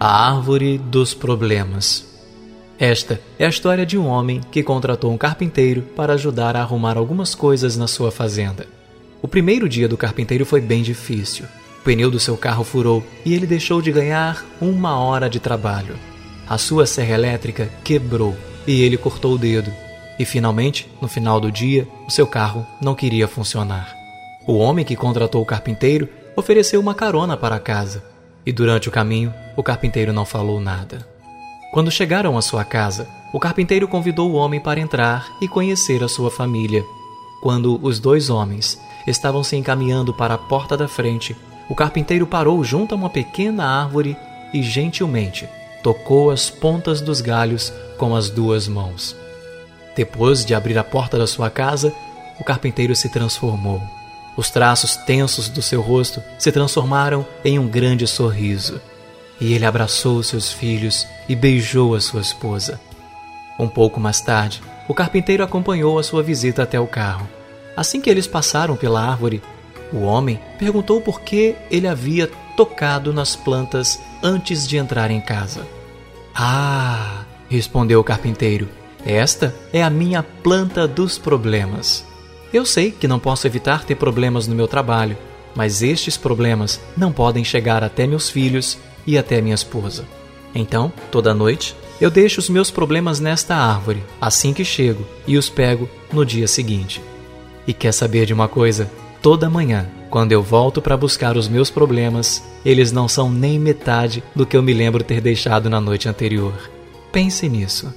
A Árvore dos Problemas. Esta é a história de um homem que contratou um carpinteiro para ajudar a arrumar algumas coisas na sua fazenda. O primeiro dia do carpinteiro foi bem difícil. O pneu do seu carro furou e ele deixou de ganhar uma hora de trabalho. A sua serra elétrica quebrou e ele cortou o dedo. E finalmente, no final do dia, o seu carro não queria funcionar. O homem que contratou o carpinteiro ofereceu uma carona para casa e durante o caminho, o carpinteiro não falou nada. Quando chegaram à sua casa, o carpinteiro convidou o homem para entrar e conhecer a sua família. Quando os dois homens estavam se encaminhando para a porta da frente, o carpinteiro parou junto a uma pequena árvore e gentilmente tocou as pontas dos galhos com as duas mãos. Depois de abrir a porta da sua casa, o carpinteiro se transformou. Os traços tensos do seu rosto se transformaram em um grande sorriso. E ele abraçou seus filhos e beijou a sua esposa. Um pouco mais tarde, o carpinteiro acompanhou a sua visita até o carro. Assim que eles passaram pela árvore, o homem perguntou por que ele havia tocado nas plantas antes de entrar em casa. Ah, respondeu o carpinteiro, esta é a minha planta dos problemas. Eu sei que não posso evitar ter problemas no meu trabalho, mas estes problemas não podem chegar até meus filhos e até minha esposa. Então, toda noite, eu deixo os meus problemas nesta árvore, assim que chego, e os pego no dia seguinte. E quer saber de uma coisa? Toda manhã, quando eu volto para buscar os meus problemas, eles não são nem metade do que eu me lembro ter deixado na noite anterior. Pense nisso.